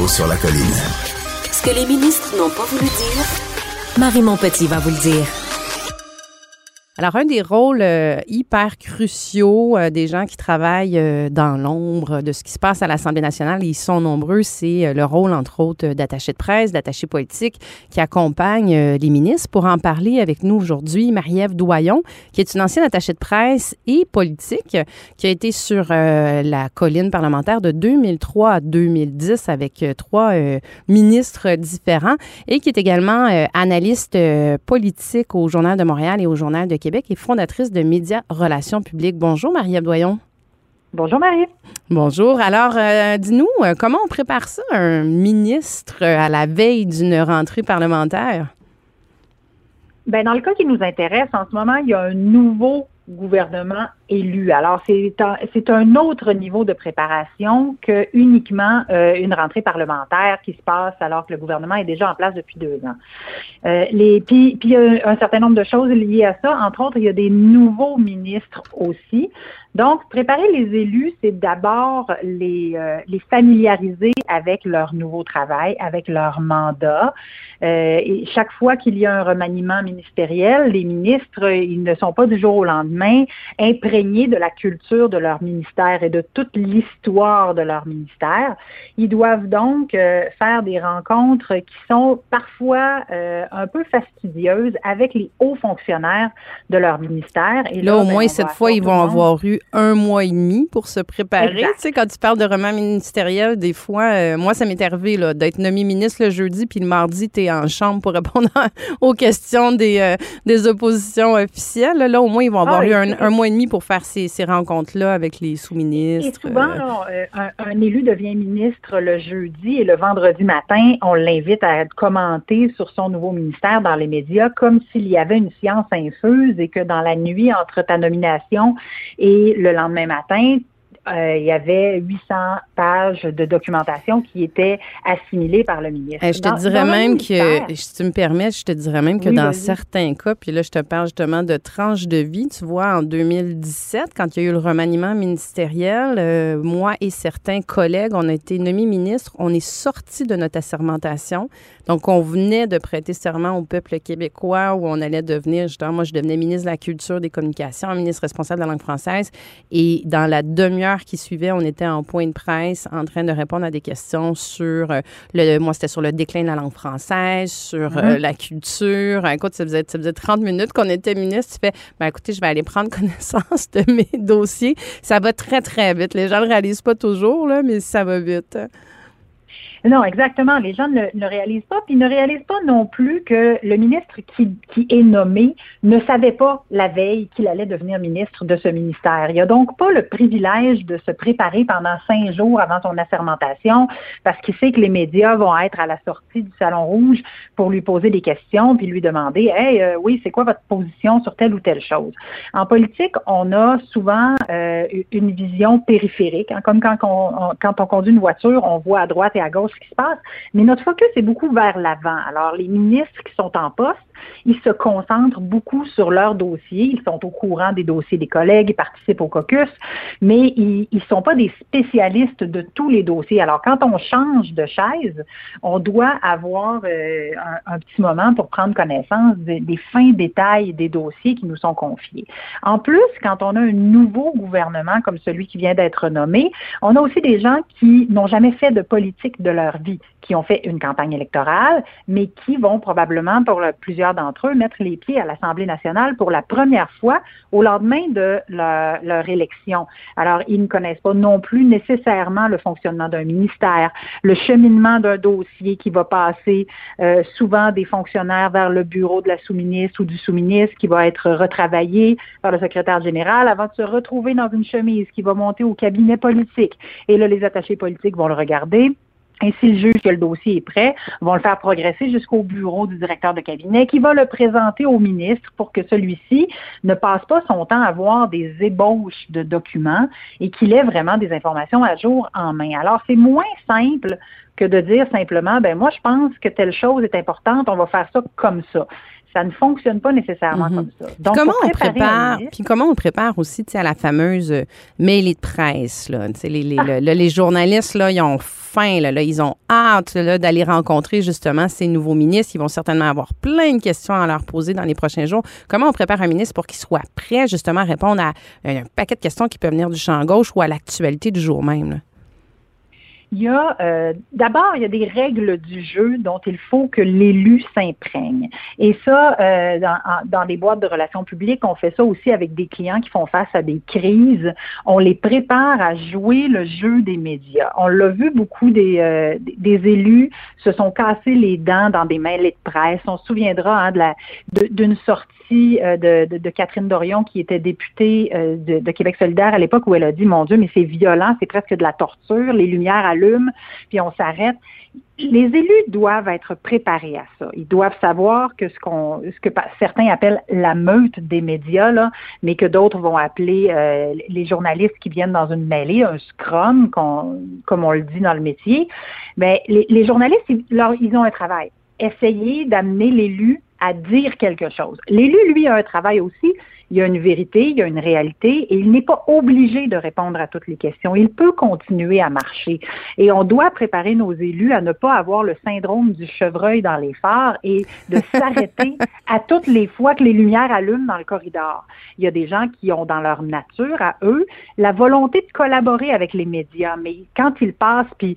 Là-haut sur la colline. Ce que les ministres n'ont pas voulu dire, Marie Montpetit va vous le dire. Alors, un des rôles euh, hyper cruciaux euh, des gens qui travaillent euh, dans l'ombre de ce qui se passe à l'Assemblée nationale, ils sont nombreux, c'est le rôle, entre autres, d'attaché de presse, d'attaché politique qui accompagne les ministres. Pour en parler avec nous aujourd'hui, Marie-Ève Doyon, qui est une ancienne attachée de presse et politique, qui a été sur la colline parlementaire de 2003 à 2010 avec trois ministres différents et qui est également analyste politique au Journal de Montréal et au Journal de Québec et fondatrice de Média Relations publiques. Bonjour, Marie Doyon. Bonjour, Marie. Bonjour. Alors, euh, dis-nous, euh, comment on prépare ça, un ministre à la veille d'une rentrée parlementaire? Bien, dans le cas qui nous intéresse, en ce moment, il y a un nouveau gouvernement élu. Alors, c'est un, un autre niveau de préparation que uniquement euh, une rentrée parlementaire qui se passe alors que le gouvernement est déjà en place depuis deux ans. Euh, puis il y a un certain nombre de choses liées à ça. Entre autres, il y a des nouveaux ministres aussi. Donc, préparer les élus, c'est d'abord les, euh, les familiariser avec leur nouveau travail, avec leur mandat. Euh, et chaque fois qu'il y a un remaniement ministériel, les ministres, ils ne sont pas du jour au lendemain imprégnés de la culture de leur ministère et de toute l'histoire de leur ministère. Ils doivent donc euh, faire des rencontres qui sont parfois un peu fastidieuses avec les hauts fonctionnaires de leur ministère. Et là, au ben, moins, cette fois, ils vont avoir eu un mois et demi pour se préparer. Tu sais, quand tu parles de roman ministériel, des fois, euh, moi, ça m'est arrivé d'être nommé ministre le jeudi, puis le mardi, tu es en chambre pour répondre aux questions des, euh, des oppositions officielles. Là, au moins, ils vont avoir ah eu un, mois et demi pour faire ces, ces rencontres-là avec les sous-ministres. Et souvent, euh. un, un, élu devient ministre le jeudi et le vendredi matin, on l'invite à commenter sur son nouveau ministère dans les médias comme s'il y avait une science infuse et que dans la nuit entre ta nomination et le lendemain matin, euh, il y avait 800 pages de documentation qui étaient assimilées par le ministre. je te dirais même que, si tu me permets, je te dirais même que dans certains cas, puis là, je te parle justement de tranches de vie, tu vois, en 2017, quand il y a eu le remaniement ministériel, euh, moi et certains collègues, on a été nommés ministres, on est sortis de notre assermentation. Donc, on venait de prêter serment au peuple québécois où on allait devenir, justement, moi, je devenais ministre de la Culture, des Communications, ministre responsable de la langue française. Et dans la demi-heure qui suivait, on était en point de presse en train de répondre à des questions sur, euh, le, moi, c'était sur le déclin de la langue française, sur euh, mm-hmm. la culture. Écoute, ça faisait, ça faisait 30 minutes qu'on était ministre. Tu fais, ben, écoutez, je vais aller prendre connaissance de mes dossiers. Ça va très, très vite. Les gens ne le réalisent pas toujours, là, mais ça va vite. Non, exactement. Les gens ne réalisent pas. Puis ne réalisent pas non plus que le ministre qui, qui est nommé ne savait pas la veille qu'il allait devenir ministre de ce ministère. Il n'a donc pas le privilège de se préparer pendant cinq jours avant son assermentation parce qu'il sait que les médias vont être à la sortie du Salon Rouge pour lui poser des questions puis lui demander Hey, euh, oui, c'est quoi votre position sur telle ou telle chose? En politique, on a souvent euh, une vision périphérique. Hein, comme quand on, quand on conduit une voiture, on voit à droite et à gauche ce qui se passe. Mais notre focus est beaucoup vers l'avant. Alors, les ministres qui sont en poste, ils se concentrent beaucoup sur leurs dossiers. Ils sont au courant des dossiers des collègues, ils participent au caucus, mais ils ne sont pas des spécialistes de tous les dossiers. Alors, quand on change de chaise, on doit avoir euh, un, petit moment pour prendre connaissance des, des fins détails des dossiers qui nous sont confiés. En plus, quand on a un nouveau gouvernement comme celui qui vient d'être nommé, on a aussi des gens qui n'ont jamais fait de politique de leur vie, qui ont fait une campagne électorale, mais qui vont probablement, pour plusieurs d'entre eux, mettre les pieds à l'Assemblée nationale pour la première fois au lendemain de leur, élection. Alors, ils ne connaissent pas non plus nécessairement le fonctionnement d'un ministère, le cheminement d'un dossier qui va passer euh, souvent des fonctionnaires vers le bureau de la sous-ministre ou du sous-ministre qui va être retravaillé par le secrétaire général avant de se retrouver dans une chemise qui va monter au cabinet politique. Et là, les attachés politiques vont le regarder Et si le juge que le dossier est prêt, vont le faire progresser jusqu'au bureau du directeur de cabinet qui va le présenter au ministre pour que celui-ci ne passe pas son temps à voir des ébauches de documents et qu'il ait vraiment des informations à jour en main. Alors, c'est moins simple que de dire simplement, ben moi, je pense que telle chose est importante, on va faire ça comme ça ça ne fonctionne pas nécessairement mhm. comme ça. Donc, comment on prépare Puis comment on prépare aussi à la fameuse euh, mêlée de presse là, les, les, ah. les journalistes là, ils ont ils ont hâte d'aller rencontrer justement ces nouveaux ministres, ils vont certainement avoir plein de questions à leur poser dans les prochains jours. Comment on prépare un ministre pour qu'il soit prêt justement à répondre à un paquet de questions qui peuvent venir du champ gauche ou à l'actualité du jour même? Il y a euh, d'abord il y a des règles du jeu dont il faut que l'élu s'imprègne. Et ça, euh, dans, dans boîtes de relations publiques, on fait ça aussi avec des clients qui font face à des crises. On les prépare à jouer le jeu des médias. On l'a vu beaucoup des, euh, des élus se sont cassés les dents dans des mêlées de presse. On se souviendra hein, de la d'une sortie de, de, de, Catherine Dorion, qui était députée de, de, Québec solidaire à l'époque, où elle a dit, mon Dieu, mais c'est violent, c'est presque de la torture, les lumières puis on s'arrête. Les élus doivent être préparés à ça. Ils doivent savoir que ce que certains appellent la meute des médias, mais que d'autres vont appeler euh, les journalistes qui viennent dans une mêlée, un scrum, comme on le dit dans le métier. Mais les, journalistes, ils, ils ont un travail. Essayer d'amener l'élu à dire quelque chose. L'élu, lui, a un travail aussi il y a une vérité, il y a une réalité et il n'est pas obligé de répondre à toutes les questions. Il peut continuer à marcher. Et on doit préparer nos élus à ne pas avoir le syndrome du chevreuil dans les phares et de s'arrêter à toutes les fois que les lumières allument dans le corridor. Il y a des gens qui ont dans leur nature, à eux, la volonté de collaborer avec les médias. Mais quand ils passent, puis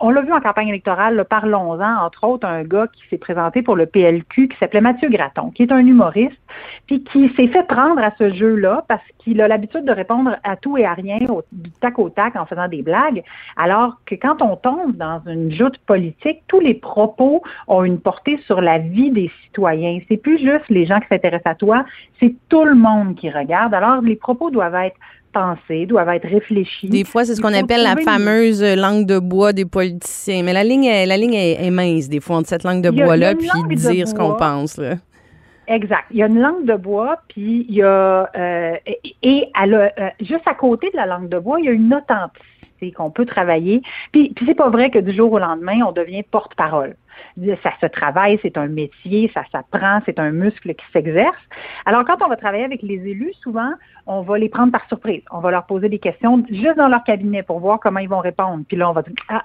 on l'a vu en campagne électorale, parlons-en, entre autres, un gars qui s'est présenté pour le PLQ qui s'appelait Mathieu Graton, qui est un humoriste, puis qui s'est fait prendre à ce jeu-là parce qu'il a l'habitude de répondre à tout et à rien au, du tac au tac en faisant des blagues, alors que quand on tombe dans une joute politique, tous les propos ont une portée sur la vie des citoyens. C'est plus juste les gens qui s'intéressent à toi, c'est tout le monde qui regarde. Alors les propos doivent être pensés, doivent être réfléchis. Des fois, c'est ce qu'on appelle la fameuse langue de bois des politiciens. Mais la ligne, est, la ligne est, mince, des fois, entre cette langue de bois-là puis dire ce qu'on pense. Là. Exact. Il y a une langue de bois, puis il y a euh, et, euh, juste à côté de la langue de bois, il y a une authenticité qu'on peut travailler. Puis, puis c'est pas vrai que du jour au lendemain, on devient porte-parole ça se travaille, c'est un métier, ça s'apprend, c'est un muscle qui s'exerce. Alors, quand on va travailler avec les élus, souvent, on va les prendre par surprise. On va leur poser des questions juste dans leur cabinet pour voir comment ils vont répondre. Puis là, on va dire, ah,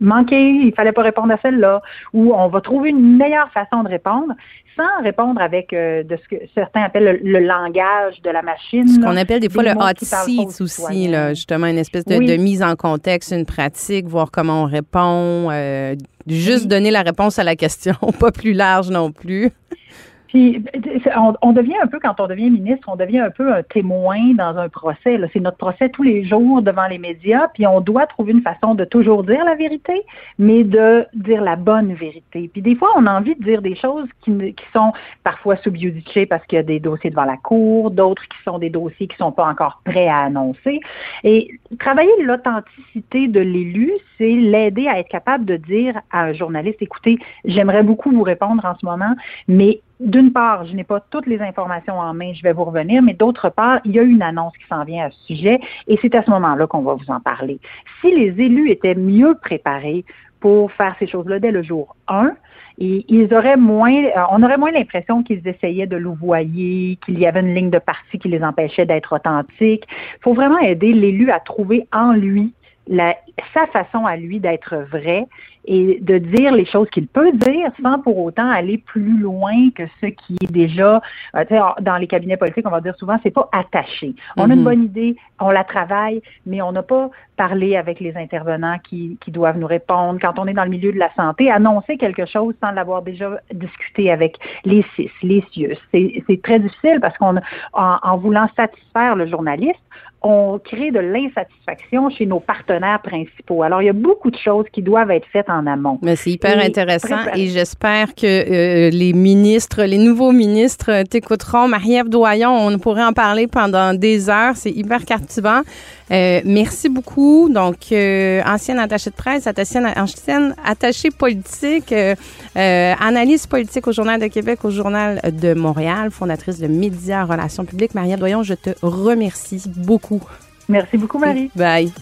manqué, il fallait pas répondre à celle-là. Ou on va trouver une meilleure façon de répondre sans répondre avec euh, de ce que certains appellent le, langage de la machine. Ce qu'on appelle des fois le hot seat aussi, là, justement, une espèce de, mise en contexte, une pratique, voir comment on répond, euh, juste donner la réponse à la question, pas plus large non plus. On, devient un peu, quand on devient ministre, on devient un peu un témoin dans un procès. C'est notre procès tous les jours devant les médias, puis on doit trouver une façon de toujours dire la vérité, mais de dire la bonne vérité. Puis des fois, on a envie de dire des choses qui, sont parfois sous parce qu'il y a des dossiers devant la cour, d'autres qui sont des dossiers qui sont pas encore prêts à annoncer. Et travailler l'authenticité de l'élu, c'est l'aider à être capable de dire à un journaliste, écoutez, j'aimerais beaucoup vous répondre en ce moment, mais d'une part, je n'ai pas toutes les informations en main, je vais vous revenir, mais d'autre part, il y a une annonce qui s'en vient à ce sujet et c'est à ce moment-là qu'on va vous en parler. Si les élus étaient mieux préparés pour faire ces choses-là dès le jour 1, et ils auraient moins, euh, on aurait moins l'impression qu'ils essayaient de louvoyer, qu'il y avait une ligne de parti qui les empêchait d'être authentiques. Il faut vraiment aider l'élu à trouver en lui sa façon à lui d'être vrai et de dire les choses qu'il peut dire sans pour autant aller plus loin que ce qui est déjà, euh, dans les cabinets politiques, on va dire souvent, c'est pas attaché. On a une mhm. bonne idée, on la travaille, mais on n'a pas parlé avec les intervenants qui, qui doivent nous répondre. Quand on est dans le milieu de la santé, annoncer quelque chose sans l'avoir déjà discuté avec les CIS, les CIUS, c'est très difficile parce qu'on, en, en voulant satisfaire le journaliste, on crée de l'insatisfaction chez nos partenaires principaux. Alors, il y a beaucoup de choses qui doivent être faites en amont. Mais c'est hyper intéressant et j'espère que euh, les ministres, les nouveaux ministres t'écouteront. Marie-Ève Doyon, on pourrait en parler pendant des heures. C'est hyper captivant. Euh, merci beaucoup. Donc, euh, ancienne attachée de presse, ancienne, ancienne attachée politique, analyse politique au Journal de Québec, au Journal de Montréal, fondatrice de Médias Relations publiques. Maria Doyon, je te remercie beaucoup. Merci beaucoup, Marie. Bye.